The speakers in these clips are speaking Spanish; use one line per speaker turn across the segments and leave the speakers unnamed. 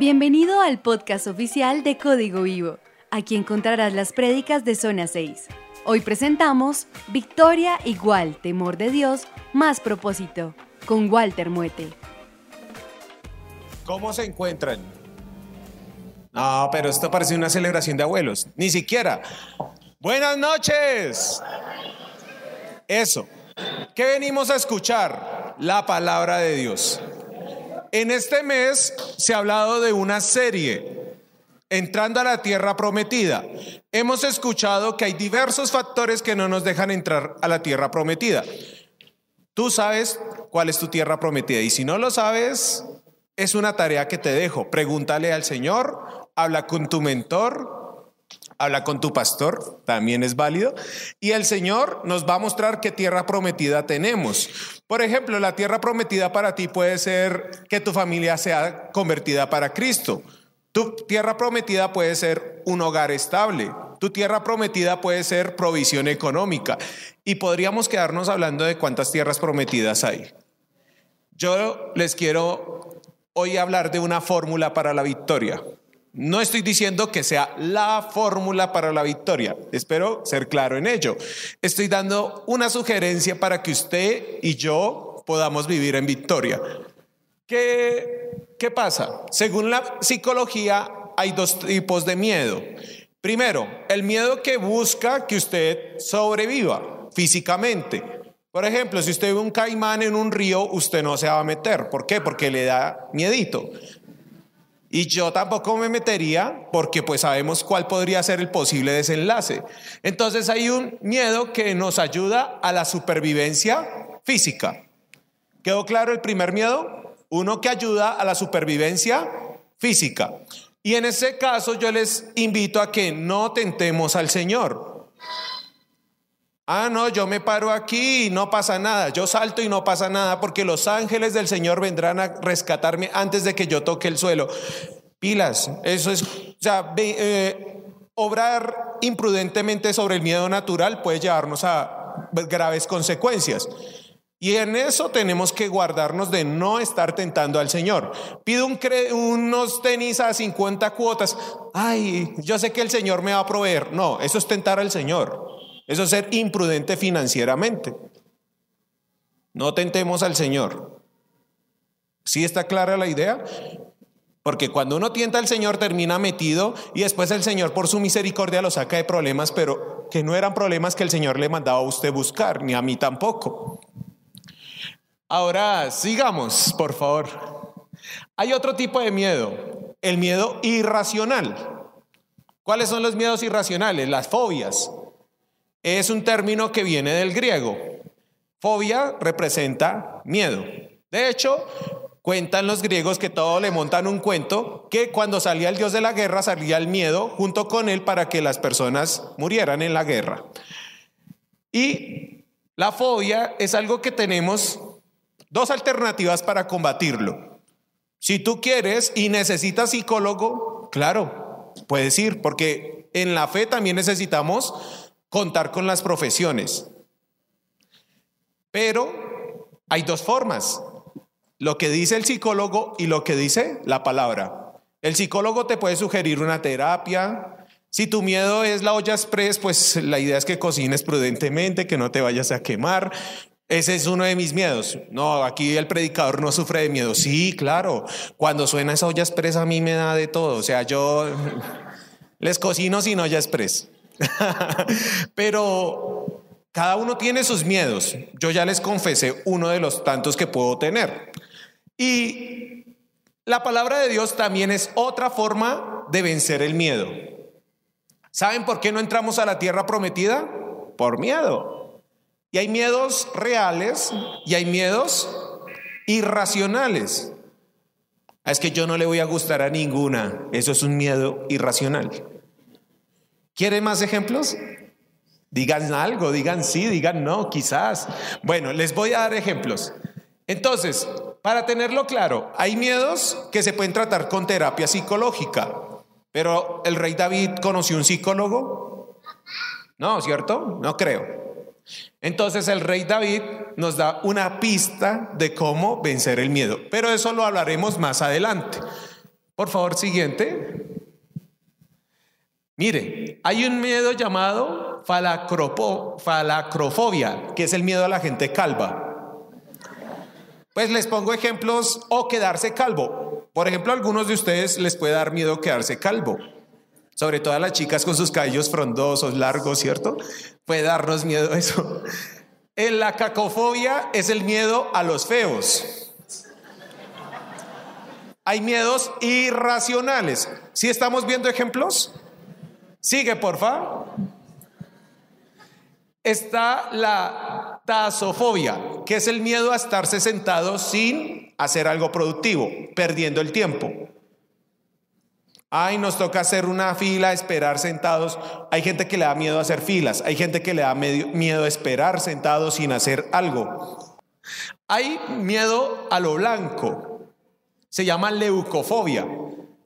Bienvenido al podcast oficial de Código Vivo. Aquí encontrarás las prédicas de Zona 6. Hoy presentamos Victoria igual, temor de Dios, más propósito, con Walter Muete.
¿Cómo se encuentran? No, pero esto parece una celebración de abuelos. Ni siquiera. Buenas noches. Eso. ¿Qué venimos a escuchar? La palabra de Dios. En este mes se ha hablado de una serie, entrando a la tierra prometida. Hemos escuchado que hay diversos factores que no nos dejan entrar a la tierra prometida. Tú sabes cuál es tu tierra prometida y si no lo sabes, es una tarea que te dejo. Pregúntale al Señor, habla con tu mentor, habla con tu pastor, también es válido. Y el Señor nos va a mostrar qué tierra prometida tenemos. Por ejemplo, la tierra prometida para ti puede ser que tu familia sea convertida para Cristo. Tu tierra prometida puede ser un hogar estable. Tu tierra prometida puede ser provisión económica. Y podríamos quedarnos hablando de cuántas tierras prometidas hay. Yo les quiero hoy hablar de una fórmula para la victoria. No estoy diciendo que sea la fórmula para la victoria, espero ser claro en ello. Estoy dando una sugerencia para que usted y yo podamos vivir en victoria. ¿Qué, qué pasa? Según la psicología hay dos tipos de miedo. Primero, el miedo que busca que usted sobreviva físicamente. Por ejemplo, si usted ve un caimán en un río, usted no se va a meter. ¿Por qué? Porque le da miedito. Y yo tampoco me metería porque pues sabemos cuál podría ser el posible desenlace. Entonces hay un miedo que nos ayuda a la supervivencia física. ¿Quedó claro el primer miedo? Uno que ayuda a la supervivencia física. Y en ese caso yo les invito a que no tentemos al Señor. Ah, no, yo me paro aquí y no pasa nada. Yo salto y no pasa nada porque los ángeles del Señor vendrán a rescatarme antes de que yo toque el suelo. Pilas, eso es, o sea, eh, obrar imprudentemente sobre el miedo natural puede llevarnos a graves consecuencias. Y en eso tenemos que guardarnos de no estar tentando al Señor. Pido un unos tenis a 50 cuotas. Ay, yo sé que el Señor me va a proveer. No, eso es tentar al Señor. Eso es ser imprudente financieramente. No tentemos al Señor. ¿Sí está clara la idea? Porque cuando uno tienta al Señor termina metido y después el Señor por su misericordia lo saca de problemas, pero que no eran problemas que el Señor le mandaba a usted buscar, ni a mí tampoco. Ahora, sigamos, por favor. Hay otro tipo de miedo, el miedo irracional. ¿Cuáles son los miedos irracionales? Las fobias es un término que viene del griego. Fobia representa miedo. De hecho, cuentan los griegos que todo le montan un cuento que cuando salía el dios de la guerra salía el miedo junto con él para que las personas murieran en la guerra. Y la fobia es algo que tenemos dos alternativas para combatirlo. Si tú quieres y necesitas psicólogo, claro, puedes ir, porque en la fe también necesitamos contar con las profesiones. Pero hay dos formas, lo que dice el psicólogo y lo que dice la palabra. El psicólogo te puede sugerir una terapia. Si tu miedo es la olla express, pues la idea es que cocines prudentemente, que no te vayas a quemar. Ese es uno de mis miedos. No, aquí el predicador no sufre de miedo. Sí, claro. Cuando suena esa olla express a mí me da de todo. O sea, yo les cocino sin olla express. Pero cada uno tiene sus miedos. Yo ya les confesé uno de los tantos que puedo tener. Y la palabra de Dios también es otra forma de vencer el miedo. ¿Saben por qué no entramos a la tierra prometida? Por miedo. Y hay miedos reales y hay miedos irracionales. Es que yo no le voy a gustar a ninguna. Eso es un miedo irracional. ¿Quieren más ejemplos? Digan algo, digan sí, digan no, quizás. Bueno, les voy a dar ejemplos. Entonces, para tenerlo claro, hay miedos que se pueden tratar con terapia psicológica, pero ¿el rey David conoció un psicólogo? No, ¿cierto? No creo. Entonces el rey David nos da una pista de cómo vencer el miedo, pero eso lo hablaremos más adelante. Por favor, siguiente. Mire, hay un miedo llamado falacrofobia, que es el miedo a la gente calva. Pues les pongo ejemplos o quedarse calvo. Por ejemplo, a algunos de ustedes les puede dar miedo quedarse calvo. Sobre todo a las chicas con sus cabellos frondosos, largos, ¿cierto? Puede darnos miedo eso. La cacofobia es el miedo a los feos. Hay miedos irracionales. ¿Sí estamos viendo ejemplos? Sigue, porfa. Está la tasofobia, que es el miedo a estarse sentado sin hacer algo productivo, perdiendo el tiempo. Ay, nos toca hacer una fila, esperar sentados. Hay gente que le da miedo a hacer filas, hay gente que le da miedo a esperar sentados sin hacer algo. Hay miedo a lo blanco, se llama leucofobia.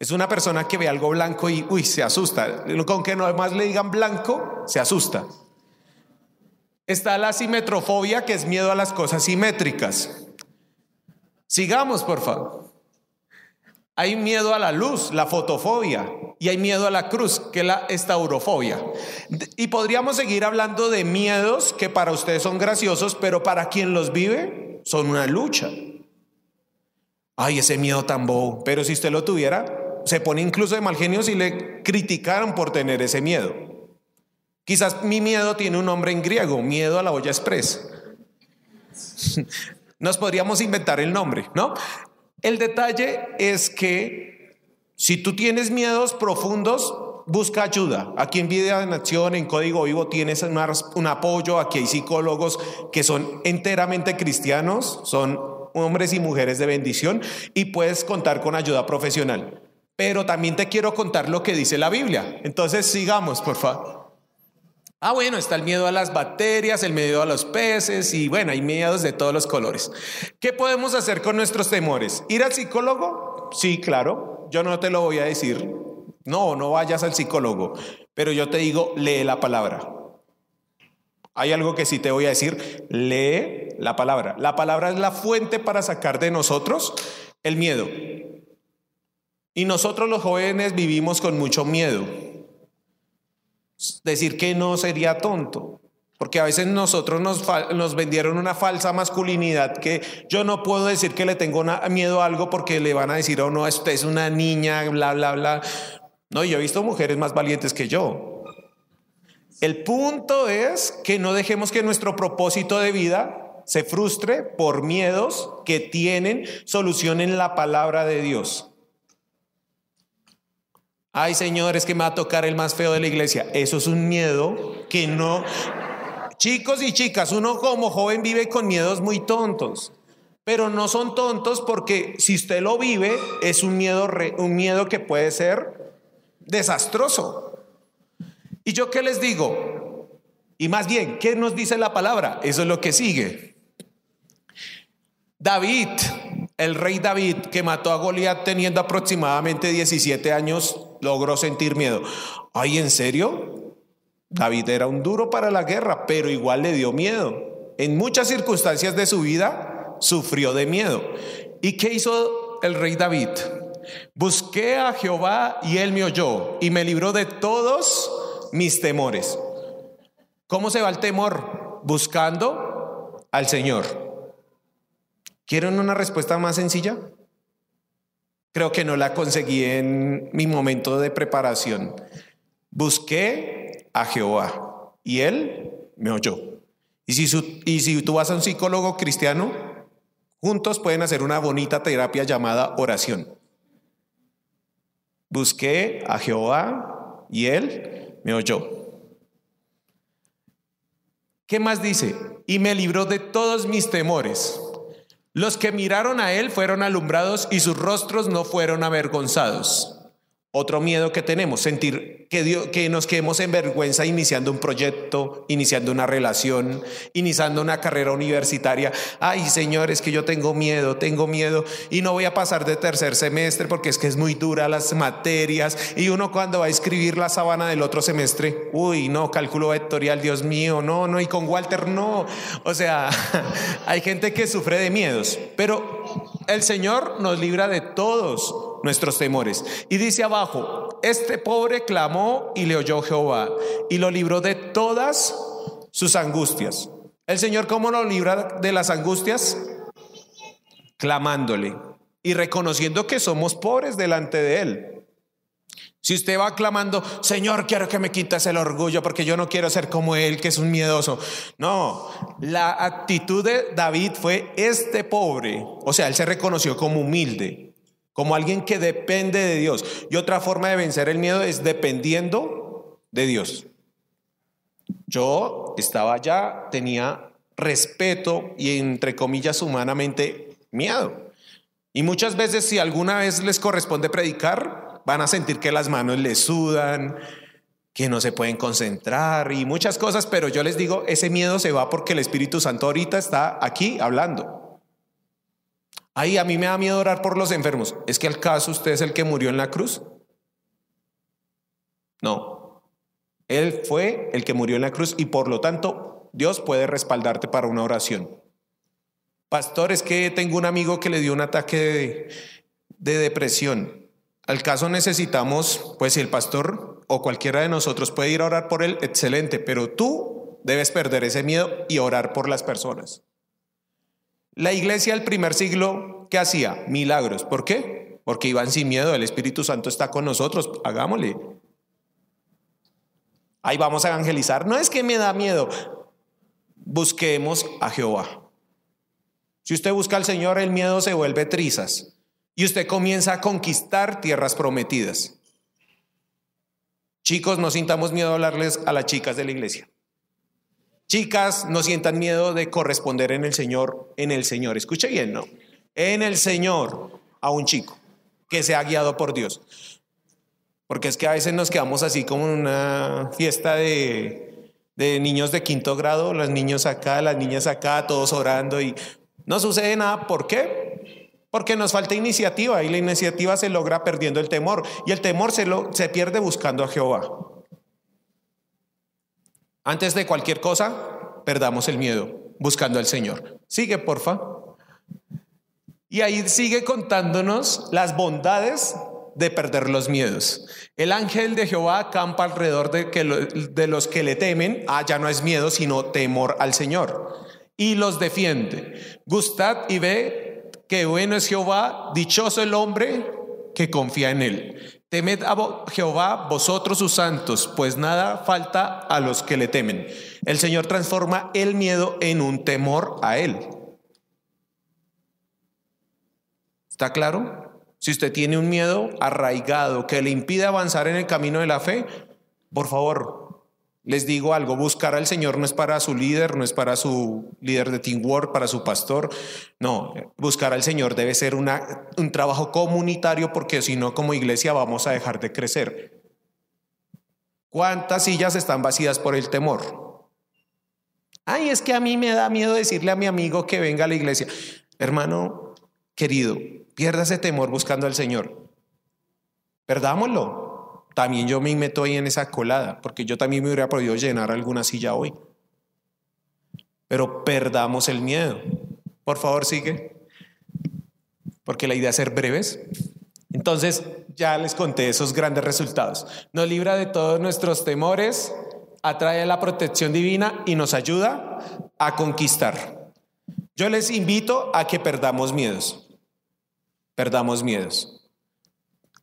Es una persona que ve algo blanco y, uy, se asusta. Con que no más le digan blanco, se asusta. Está la simetrofobia, que es miedo a las cosas simétricas. Sigamos, por favor. Hay miedo a la luz, la fotofobia, y hay miedo a la cruz, que es la estaurofobia. Y podríamos seguir hablando de miedos que para ustedes son graciosos, pero para quien los vive son una lucha. Ay, ese miedo tan bobo. Pero si usted lo tuviera, se pone incluso de mal genio si le criticaron por tener ese miedo. Quizás mi miedo tiene un nombre en griego, miedo a la olla express. Nos podríamos inventar el nombre, ¿no? El detalle es que si tú tienes miedos profundos, busca ayuda. Aquí en Vida de Nación, en Código Vivo, tienes un apoyo. Aquí hay psicólogos que son enteramente cristianos, son hombres y mujeres de bendición y puedes contar con ayuda profesional. Pero también te quiero contar lo que dice la Biblia. Entonces sigamos, por favor. Ah, bueno, está el miedo a las bacterias, el miedo a los peces y bueno, hay miedos de todos los colores. ¿Qué podemos hacer con nuestros temores? ¿Ir al psicólogo? Sí, claro. Yo no te lo voy a decir. No, no vayas al psicólogo. Pero yo te digo, lee la palabra. Hay algo que sí te voy a decir, lee la palabra. La palabra es la fuente para sacar de nosotros el miedo. Y nosotros los jóvenes vivimos con mucho miedo. Decir que no sería tonto, porque a veces nosotros nos, nos, vendieron una falsa masculinidad que yo no puedo decir que le tengo miedo a algo porque le van a decir, oh no, usted es una niña, bla, bla, bla. No, yo he visto mujeres más valientes que yo. El punto es que no dejemos que nuestro propósito de vida se frustre por miedos que tienen solución en la palabra de Dios. Ay, Señor, es que me va a tocar el más feo de la iglesia. Eso es un miedo que no... Chicos y chicas, uno como joven vive con miedos muy tontos, pero no son tontos porque si usted lo vive es un miedo, un miedo que puede ser desastroso. ¿Y yo qué les digo? Y más bien, ¿qué nos dice la palabra? Eso es lo que sigue. David, el rey David, que mató a Goliat teniendo aproximadamente 17 años, logró sentir miedo. Ay, ¿en serio? David era un duro para la guerra, pero igual le dio miedo. En muchas circunstancias de su vida sufrió de miedo. ¿Y qué hizo el rey David? Busqué a Jehová y él me oyó y me libró de todos mis temores. ¿Cómo se va el temor? Buscando al Señor. ¿Quieren una respuesta más sencilla? Creo que no la conseguí en mi momento de preparación. Busqué a Jehová y él me oyó. Y si, tú vas a un psicólogo cristiano, juntos pueden hacer una bonita terapia llamada oración. Busqué a Jehová y él me oyó. ¿Qué más dice? Y me libró de todos mis temores. Los que miraron a él fueron alumbrados y sus rostros no fueron avergonzados. Otro miedo que tenemos, sentir que, que nos quedemos en vergüenza iniciando un proyecto, iniciando una relación, iniciando una carrera universitaria. Ay, señores, que yo tengo miedo, tengo miedo y no voy a pasar de tercer semestre porque es que es muy dura las materias. Y uno cuando va a escribir la sabana del otro semestre, uy, no, cálculo vectorial, Dios mío, no, no, y con Walter no. O sea, hay gente que sufre de miedos, pero el Señor nos libra de todos nuestros temores. Y dice abajo, este pobre clamó y le oyó Jehová y lo libró de todas sus angustias. El Señor, ¿cómo lo libra de las angustias? Clamándole y reconociendo que somos pobres delante de Él. Si usted va clamando, Señor, quiero que me quites el orgullo porque yo no quiero ser como Él, que es un miedoso. No, la actitud de David fue este pobre. O sea, Él se reconoció como humilde, como alguien que depende de Dios. Y otra forma de vencer el miedo es dependiendo de Dios. Yo estaba allá, tenía respeto y entre comillas humanamente miedo. Y muchas veces si alguna vez les corresponde predicar, van a sentir que las manos les sudan, que no se pueden concentrar y muchas cosas, pero yo les digo, ese miedo se va porque el Espíritu Santo ahorita está aquí hablando. Ahí a mí me da miedo orar por los enfermos. ¿Es que al caso usted es el que murió en la cruz? No. Él fue el que murió en la cruz y por lo tanto Dios puede respaldarte para una oración. Pastor, es que tengo un amigo que le dio un ataque de, de depresión. Al caso necesitamos, pues si el pastor o cualquiera de nosotros puede ir a orar por él, excelente, pero tú debes perder ese miedo y orar por las personas. La iglesia del primer siglo, ¿qué hacía? Milagros. ¿Por qué? Porque iban sin miedo, el Espíritu Santo está con nosotros, hagámosle. Ahí vamos a evangelizar. No es que me da miedo, busquemos a Jehová. Si usted busca al Señor, el miedo se vuelve trizas y usted comienza a conquistar tierras prometidas. Chicos, no sintamos miedo a hablarles a las chicas de la iglesia. Chicas, no sientan miedo de corresponder en el Señor, en el Señor. Escuche bien, ¿no? En el Señor a un chico que se ha guiado por Dios. Porque es que a veces nos quedamos así como en una fiesta de, de niños de quinto grado, los niños acá, las niñas acá, todos orando y no sucede nada. ¿Por qué? Porque nos falta iniciativa y la iniciativa se logra perdiendo el temor y el temor se, lo, se pierde buscando a Jehová. Antes de cualquier cosa, perdamos el miedo buscando al Señor. Sigue, porfa. Y ahí sigue contándonos las bondades de perder los miedos. El ángel de Jehová acampa alrededor de, que de los que le temen. Ah, ya no es miedo, sino temor al Señor. Y los defiende. Gustad y ve que bueno es Jehová, dichoso el hombre que confía en él. Temed a Jehová vosotros sus santos, pues nada falta a los que le temen. El Señor transforma el miedo en un temor a él. ¿Está claro? Si usted tiene un miedo arraigado que le impide avanzar en el camino de la fe, por favor, les digo algo, buscar al Señor no es para su líder, no es para su líder de teamwork, para su pastor. No, buscar al Señor debe ser una, un trabajo comunitario porque si no como iglesia vamos a dejar de crecer. ¿Cuántas sillas están vacías por el temor? Ay, es que a mí me da miedo decirle a mi amigo que venga a la iglesia. Hermano querido, pierda ese temor buscando al Señor. Perdámoslo también yo me meto ahí en esa colada, porque yo también me hubiera podido llenar alguna silla hoy. Pero perdamos el miedo. Por favor, sigue. Porque la idea es ser breves. Entonces, ya les conté esos grandes resultados. Nos libra de todos nuestros temores, atrae la protección divina y nos ayuda a conquistar. Yo les invito a que perdamos miedos. Perdamos miedos.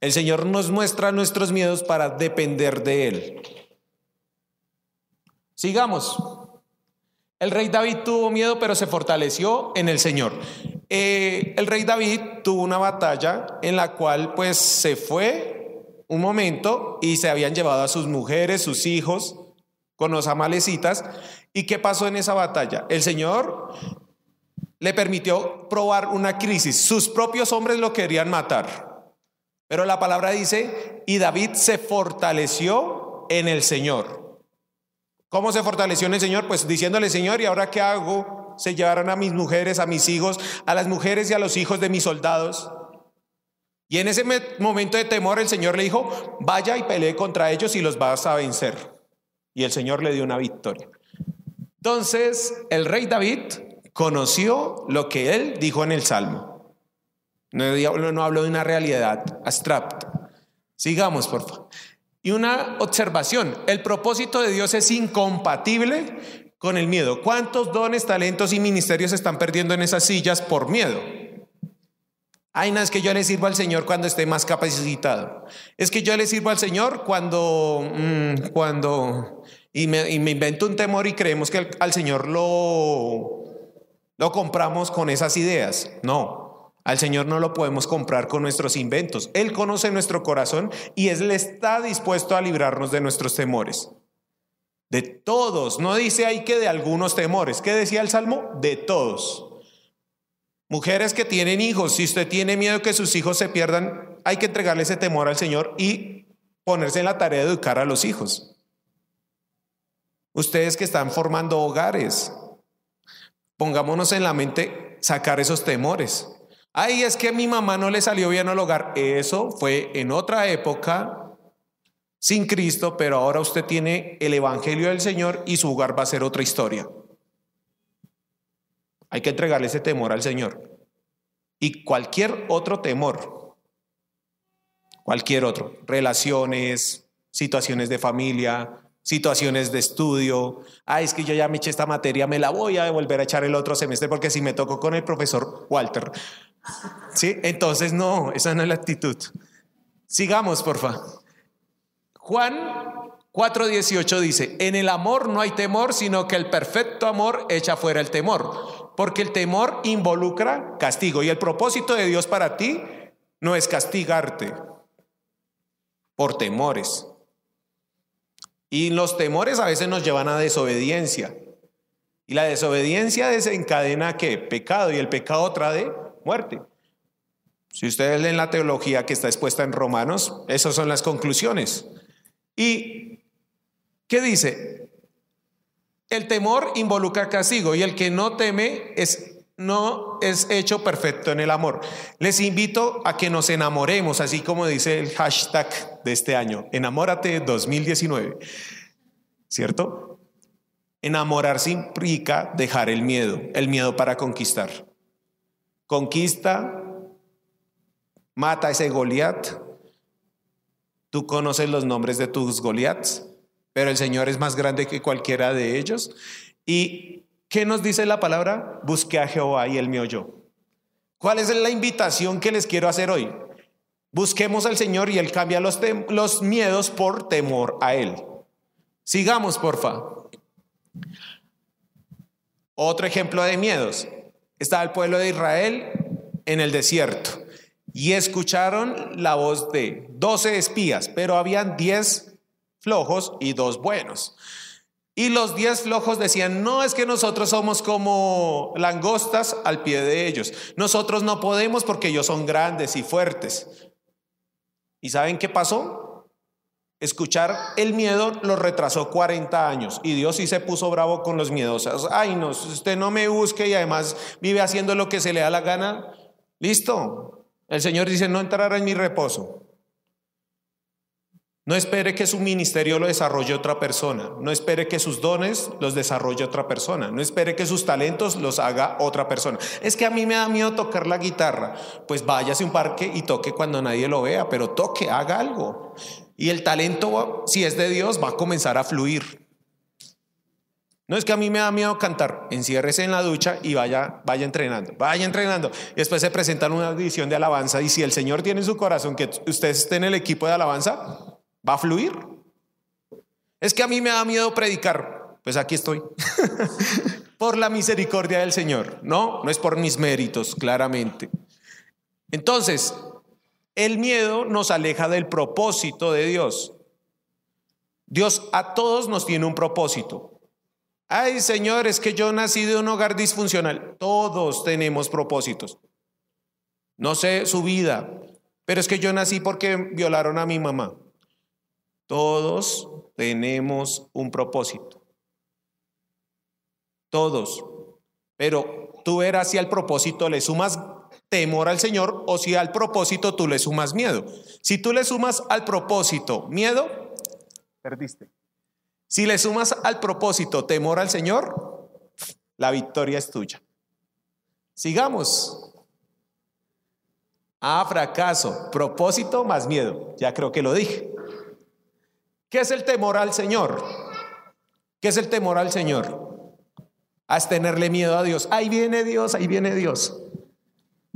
El Señor nos muestra nuestros miedos para depender de Él. Sigamos. El rey David tuvo miedo, pero se fortaleció en el Señor. Eh, el rey David tuvo una batalla en la cual pues se fue un momento y se habían llevado a sus mujeres, sus hijos, con los amalecitas. ¿Y qué pasó en esa batalla? El Señor le permitió probar una crisis. Sus propios hombres lo querían matar. Pero la palabra dice, y David se fortaleció en el Señor. ¿Cómo se fortaleció en el Señor? Pues diciéndole, Señor, ¿y ahora qué hago? Se llevaron a mis mujeres, a mis hijos, a las mujeres y a los hijos de mis soldados. Y en ese momento de temor el Señor le dijo, vaya y pelee contra ellos y los vas a vencer. Y el Señor le dio una victoria. Entonces el rey David conoció lo que él dijo en el Salmo. No, no hablo de una realidad abstracta. Sigamos, por favor. Y una observación, el propósito de Dios es incompatible con el miedo. ¿Cuántos dones, talentos y ministerios están perdiendo en esas sillas por miedo? Ay, no, es que yo le sirvo al Señor cuando esté más capacitado. Es que yo le sirvo al Señor cuando, mm, cuando, y me, invento un temor y creemos que al, Señor lo, lo compramos con esas ideas. No, al Señor no lo podemos comprar con nuestros inventos. Él conoce nuestro corazón y Él está dispuesto a librarnos de nuestros temores. De todos, no dice ahí que de algunos temores. ¿Qué decía el Salmo? De todos. Mujeres que tienen hijos, si usted tiene miedo que sus hijos se pierdan, hay que entregarle ese temor al Señor y ponerse en la tarea de educar a los hijos. Ustedes que están formando hogares, pongámonos en la mente sacar esos temores. Ay, es que a mi mamá no le salió bien al hogar. Eso fue en otra época, sin Cristo, pero ahora usted tiene el Evangelio del Señor y su hogar va a ser otra historia. Hay que entregarle ese temor al Señor. Y cualquier otro temor, cualquier otro, relaciones, situaciones de familia, situaciones de estudio. Ah, es que yo ya me eché esta materia, me la voy a volver a echar el otro semestre porque si me tocó con el profesor Walter. ¿Sí? Entonces, no, esa no es la actitud. Sigamos, porfa. Juan 4:18 dice, en el amor no hay temor, sino que el perfecto amor echa fuera el temor porque el temor involucra castigo y el propósito de Dios para ti no es castigarte por temores. Y los temores a veces nos llevan a desobediencia. Y la desobediencia desencadena qué? Pecado y el pecado trae muerte. Si ustedes leen la teología que está expuesta en Romanos, esas son las conclusiones. ¿Y qué dice? El temor involucra castigo y el que no teme es no es hecho perfecto en el amor. Les invito a que nos enamoremos, así como dice el hashtag de este año, enamórate 2019. ¿Cierto? Enamorarse implica dejar el miedo, el miedo para conquistar. Conquista, mata a ese Goliat. Tú conoces los nombres de tus Goliats pero el Señor es más grande que cualquiera de ellos. ¿Y qué nos dice la palabra? Busque a Jehová y él me oyó. ¿Cuál es la invitación que les quiero hacer hoy? Busquemos al Señor y Él cambia los, los miedos por temor a Él. Sigamos, porfa. Otro ejemplo de miedos. Estaba el pueblo de Israel en el desierto y escucharon la voz de 12 espías, pero habían 10 flojos y dos buenos. Y los diez flojos decían, no es que nosotros somos como langostas al pie de ellos. Nosotros no podemos porque ellos son grandes y fuertes. ¿Y saben qué pasó? Escuchar el miedo los retrasó 40 años y Dios sí se puso bravo con los miedosos. Ay, no, usted no me busque y además vive haciendo lo que se le da la gana. Listo. El Señor dice, no entrará en mi reposo. No espere que su ministerio lo desarrolle otra persona. No espere que sus dones los desarrolle otra persona. No espere que sus talentos los haga otra persona. Es que a mí me da miedo tocar la guitarra. Pues váyase a un parque y toque cuando nadie lo vea, pero toque, haga algo. Y el talento, si es de Dios, va a comenzar a fluir. No es que a mí me da miedo cantar, enciérrese en la ducha y vaya, vaya entrenando, vaya entrenando. Y después se presentan una edición de alabanza y si el Señor tiene en su corazón que usted esté en el equipo de alabanza, ¿Va a fluir? Es que a mí me da miedo predicar. Pues aquí estoy. por la misericordia del Señor. No, no es por mis méritos, claramente. Entonces, el miedo nos aleja del propósito de Dios. Dios a todos nos tiene un propósito. Ay, Señor, es que yo nací de un hogar disfuncional. Todos tenemos propósitos. No sé su vida, pero es que yo nací porque violaron a mi mamá. Todos tenemos un propósito. Todos. Pero tú verás si al propósito le sumas temor al Señor o si al propósito tú le sumas miedo. Si tú le sumas al propósito miedo, perdiste. Si le sumas al propósito temor al Señor, la victoria es tuya. Sigamos. Ah, fracaso, propósito más miedo. Ya creo que lo dije. ¿Qué es el temor al Señor? ¿Qué es el temor al Señor? Haz tenerle miedo a Dios. Ahí viene Dios, ahí viene Dios.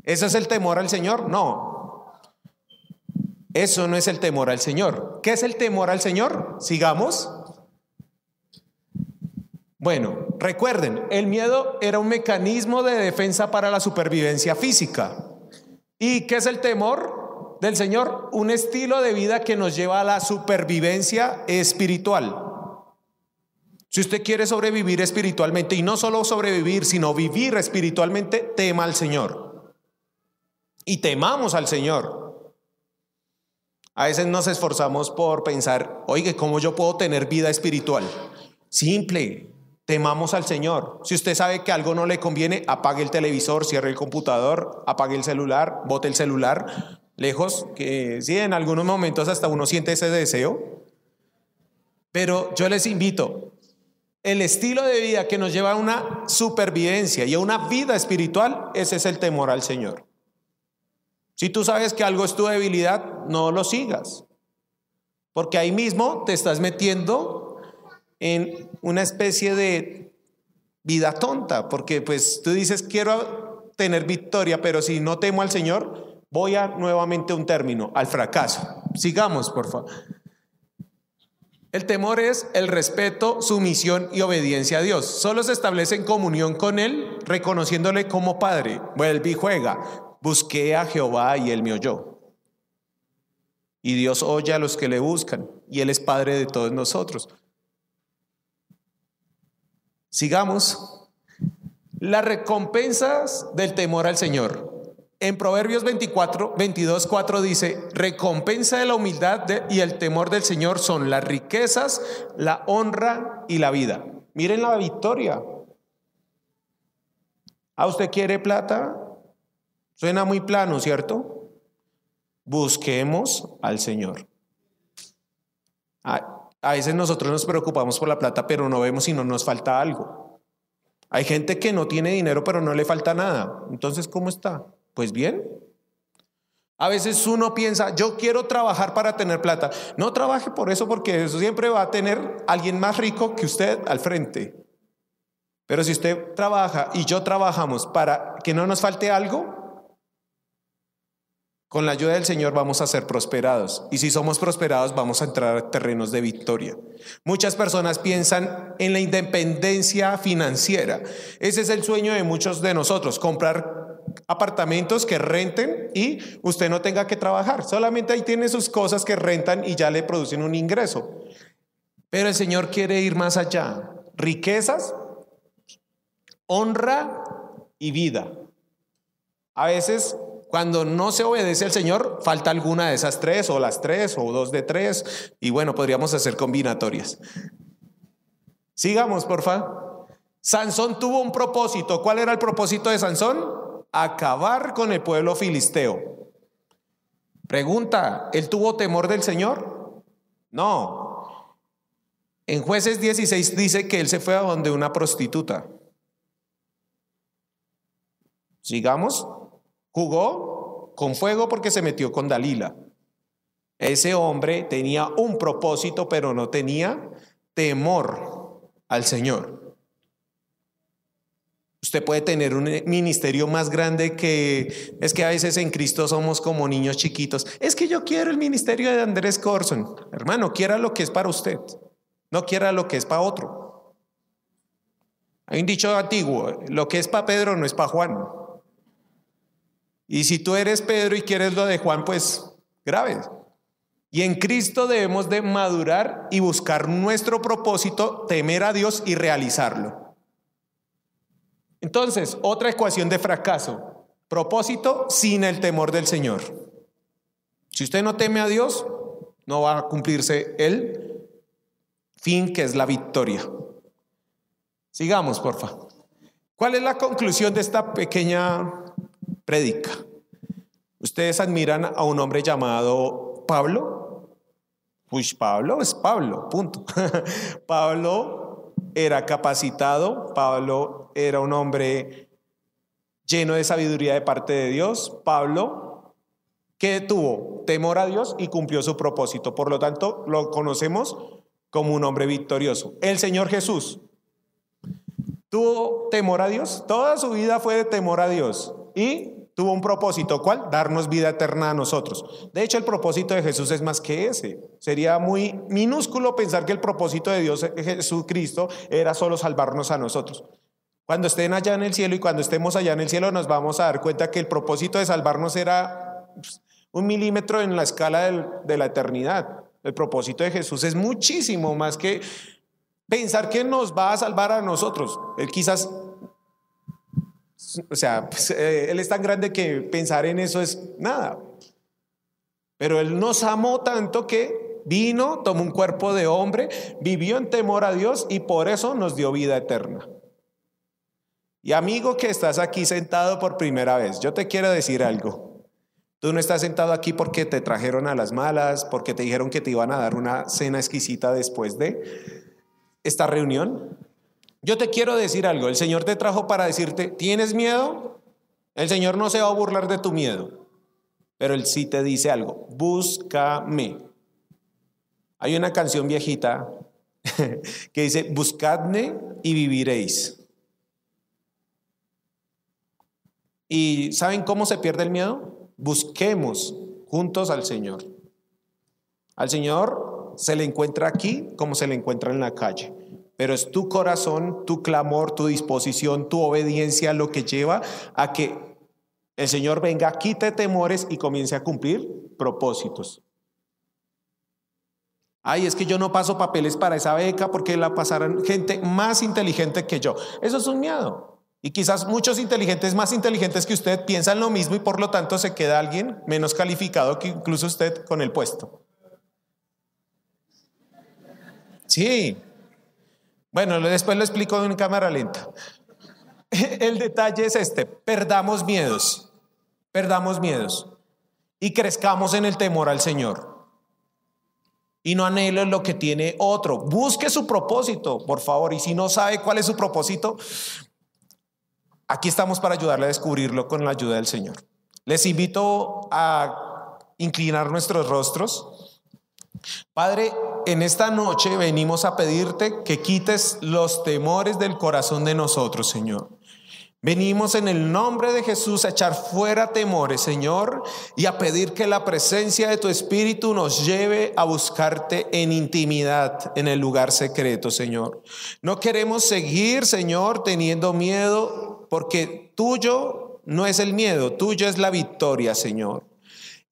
¿Eso es el temor al Señor? No. Eso no es el temor al Señor. ¿Qué es el temor al Señor? Sigamos. Bueno, recuerden, el miedo era un mecanismo de defensa para la supervivencia física. ¿Y qué es el temor del Señor? Un estilo de vida que nos lleva a la supervivencia espiritual. Si usted quiere sobrevivir espiritualmente, y no solo sobrevivir, sino vivir espiritualmente, tema al Señor. Y temamos al Señor. A veces nos esforzamos por pensar, oye, ¿cómo yo puedo tener vida espiritual? Simple, temamos al Señor. Si usted sabe que algo no le conviene, apague el televisor, cierre el computador, apague el celular, bote el celular lejos, que sí, en algunos momentos hasta uno siente ese deseo. Pero yo les invito, el estilo de vida que nos lleva a una supervivencia y a una vida espiritual, ese es el temor al Señor. Si tú sabes que algo es tu debilidad, no lo sigas. Porque ahí mismo te estás metiendo en una especie de vida tonta. Porque pues tú dices, quiero tener victoria, pero si no temo al Señor, voy a nuevamente un término, al fracaso. Sigamos, por favor. El temor es el respeto, sumisión y obediencia a Dios. Solo se establece en comunión con Él, reconociéndole como Padre. Vuelve y juega. Busqué a Jehová y Él me oyó. Y Dios oye a los que le buscan, y Él es Padre de todos nosotros. Sigamos. Las recompensas del temor al Señor. En Proverbios 24, 22, 4 dice, recompensa de la humildad y el temor del Señor son las riquezas, la honra y la vida. Miren la victoria. ¿A usted quiere plata? Suena muy plano, ¿cierto? Busquemos al Señor. A, veces nosotros nos preocupamos por la plata, pero no vemos si no nos falta algo. Hay gente que no tiene dinero, pero no le falta nada. Entonces, ¿cómo está? Pues bien. A veces uno piensa, yo quiero trabajar para tener plata. No trabaje por eso porque eso siempre va a tener alguien más rico que usted al frente. Pero si usted trabaja y yo trabajamos para que no nos falte algo, con la ayuda del Señor vamos a ser prosperados. Y si somos prosperados, vamos a entrar a terrenos de victoria. Muchas personas piensan en la independencia financiera. Ese es el sueño de muchos de nosotros, comprar apartamentos que renten y usted no tenga que trabajar. Solamente ahí tiene sus cosas que rentan y ya le producen un ingreso. Pero el Señor quiere ir más allá. Riquezas, honra y vida. A veces cuando no se obedece al Señor, falta alguna de esas tres, o las tres, o dos de tres, y bueno, podríamos hacer combinatorias. Sigamos, porfa. Sansón tuvo un propósito. ¿Cuál era el propósito de Sansón? acabar con el pueblo filisteo. Pregunta, ¿él tuvo temor del Señor? No. En jueces 16 dice que él se fue a donde una prostituta. Sigamos. Jugó con fuego porque se metió con Dalila. Ese hombre tenía un propósito, pero no tenía temor al Señor. Usted puede tener un ministerio más grande que es que a veces en Cristo somos como niños chiquitos. Es que yo quiero el ministerio de Andrés Corson. Hermano, quiera lo que es para usted, no quiera lo que es para otro. Hay un dicho antiguo, lo que es para Pedro no es para Juan. Y si tú eres Pedro y quieres lo de Juan, pues grave. Y en Cristo debemos de madurar y buscar nuestro propósito, temer a Dios y realizarlo. Entonces, otra ecuación de fracaso. Propósito sin el temor del Señor. Si usted no teme a Dios, no va a cumplirse el fin que es la victoria. Sigamos, por favor. ¿Cuál es la conclusión de esta pequeña prédica? Ustedes admiran a un hombre llamado Pablo. Pues Pablo es Pablo, punto. Pablo era capacitado, Pablo era un hombre lleno de sabiduría de parte de Dios, Pablo que tuvo temor a Dios y cumplió su propósito. Por lo tanto, lo conocemos como un hombre victorioso. El Señor Jesús tuvo temor a Dios, toda su vida fue de temor a Dios y tuvo un propósito, ¿cuál? Darnos vida eterna a nosotros. De hecho, el propósito de Jesús es más que ese. Sería muy minúsculo pensar que el propósito de Dios, Jesucristo, era solo salvarnos a nosotros. Cuando estén allá en el cielo y cuando estemos allá en el cielo nos vamos a dar cuenta que el propósito de salvarnos era pues, un milímetro en la escala de la eternidad. El propósito de Jesús es muchísimo más que pensar que nos va a salvar a nosotros. Él quizás o sea, pues, eh, Él es tan grande que pensar en eso es nada. Pero Él nos amó tanto que vino, tomó un cuerpo de hombre, vivió en temor a Dios y por eso nos dio vida eterna. Y amigo que estás aquí sentado por primera vez, yo te quiero decir algo. Tú no estás sentado aquí porque te trajeron a las malas, porque te dijeron que te iban a dar una cena exquisita después de esta reunión. Yo te quiero decir algo, el Señor te trajo para decirte, ¿tienes miedo? El Señor no se va a burlar de tu miedo, pero Él sí te dice algo, búscame. Hay una canción viejita que dice, buscadme y viviréis. ¿Y saben cómo se pierde el miedo? Busquemos juntos al Señor. Al Señor se le encuentra aquí como se le encuentra en la calle pero es tu corazón, tu clamor, tu disposición, tu obediencia lo que lleva a que el Señor venga, quite temores y comience a cumplir propósitos. Ay, es que yo no paso papeles para esa beca porque la pasarán gente más inteligente que yo. Eso es un miedo. Y quizás muchos inteligentes más inteligentes que usted piensan lo mismo y por lo tanto se queda alguien menos calificado que incluso usted con el puesto. Sí, bueno, después lo explico en cámara lenta. El detalle es este, perdamos miedos, perdamos miedos y crezcamos en el temor al Señor. Y no anhelo lo que tiene otro. Busque su propósito, por favor. Y si no sabe cuál es su propósito, aquí estamos para ayudarle a descubrirlo con la ayuda del Señor. Les invito a inclinar nuestros rostros. Padre, en esta noche venimos a pedirte que quites los temores del corazón de nosotros, Señor. Venimos en el nombre de Jesús a echar fuera temores, Señor, y a pedir que la presencia de tu Espíritu nos lleve a buscarte en intimidad, en el lugar secreto, Señor. No queremos seguir, Señor, teniendo miedo, porque tuyo no es el miedo, tuyo es la victoria, Señor.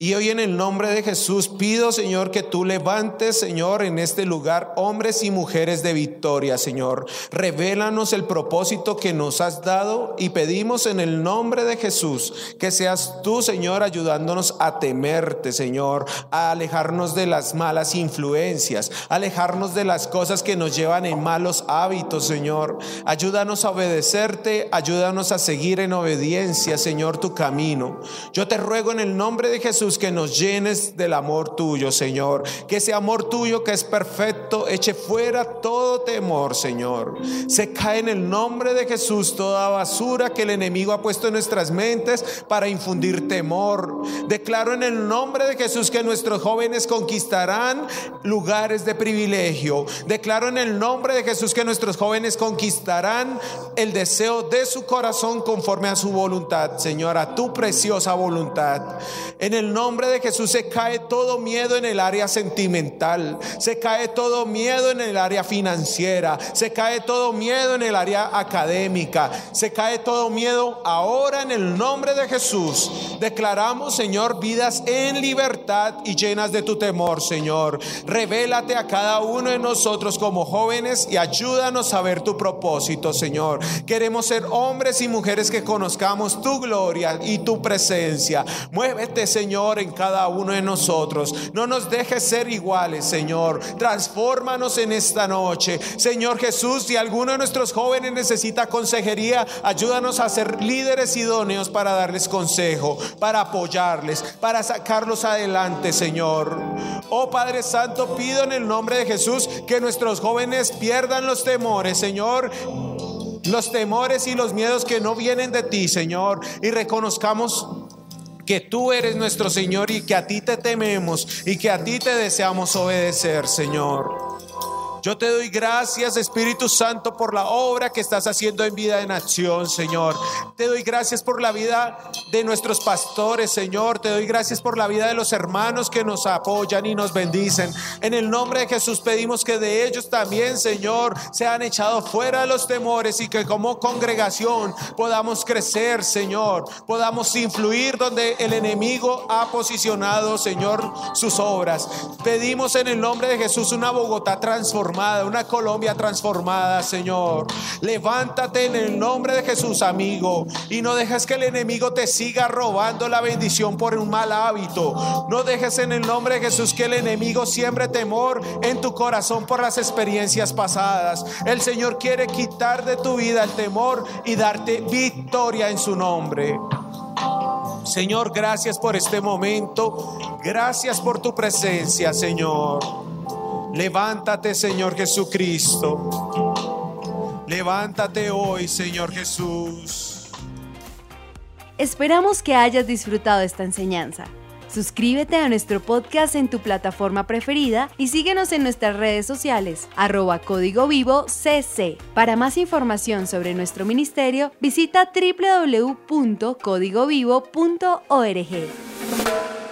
Y hoy en el nombre de Jesús pido, Señor, que tú levantes, Señor, en este lugar hombres y mujeres de victoria, Señor. Revélanos el propósito que nos has dado y pedimos en el nombre de Jesús que seas tú, Señor, ayudándonos a temerte, Señor, a alejarnos de las malas influencias, alejarnos de las cosas que nos llevan en malos hábitos, Señor. Ayúdanos a obedecerte, ayúdanos a seguir en obediencia, Señor, tu camino. Yo te ruego en el nombre de Jesús que nos llenes del amor tuyo, Señor. Que ese amor tuyo que es perfecto eche fuera todo temor, Señor. Se cae en el nombre de Jesús toda basura que el enemigo ha puesto en nuestras mentes para infundir temor. Declaro en el nombre de Jesús que nuestros jóvenes conquistarán lugares de privilegio. Declaro en el nombre de Jesús que nuestros jóvenes conquistarán el deseo de su corazón conforme a su voluntad, Señor, a tu preciosa voluntad. En el nombre de Jesús se cae todo miedo en el área sentimental, se cae todo miedo en el área financiera, se cae todo miedo en el área académica, se cae todo miedo ahora en el nombre de Jesús. Declaramos, Señor, vidas en libertad y llenas de tu temor, Señor. Revélate a cada uno de nosotros como jóvenes y ayúdanos a ver tu propósito, Señor. Queremos ser hombres y mujeres que conozcamos tu gloria y tu presencia. Muévete, Señor en cada uno de nosotros. No nos dejes ser iguales, Señor. Transfórmanos en esta noche. Señor Jesús, si alguno de nuestros jóvenes necesita consejería, ayúdanos a ser líderes idóneos para darles consejo, para apoyarles, para sacarlos adelante, Señor. Oh Padre Santo, pido en el nombre de Jesús que nuestros jóvenes pierdan los temores, Señor los temores y los miedos que no vienen de ti, Señor, y reconozcamos que tú eres nuestro Señor y que a ti te tememos y que a ti te deseamos obedecer, Señor. Yo te doy gracias, Espíritu Santo, por la obra que estás haciendo en vida en acción, Señor. Te doy gracias por la vida de nuestros pastores, Señor. Te doy gracias por la vida de los hermanos que nos apoyan y nos bendicen. En el nombre de Jesús pedimos que de ellos también, Señor, sean echados fuera los temores y que como congregación podamos crecer, Señor. Podamos influir donde el enemigo ha posicionado, Señor, sus obras. Pedimos en el nombre de Jesús una Bogotá una Colombia transformada, Señor. Levántate en el nombre de Jesús, amigo, y no dejes que el enemigo te siga robando la bendición por un mal hábito. No dejes en el nombre de Jesús que el enemigo siembre temor en tu corazón por las experiencias pasadas. El Señor quiere quitar de tu vida el temor y darte victoria en su nombre. Señor, gracias por este momento. Gracias por tu presencia, Señor. Levántate, Señor Jesucristo. Levántate hoy, Señor Jesús.
Esperamos que hayas disfrutado esta enseñanza. Suscríbete a nuestro podcast en tu plataforma preferida y síguenos en nuestras redes sociales, arroba código vivo cc. Para más información sobre nuestro ministerio, visita www.códigovivo.org.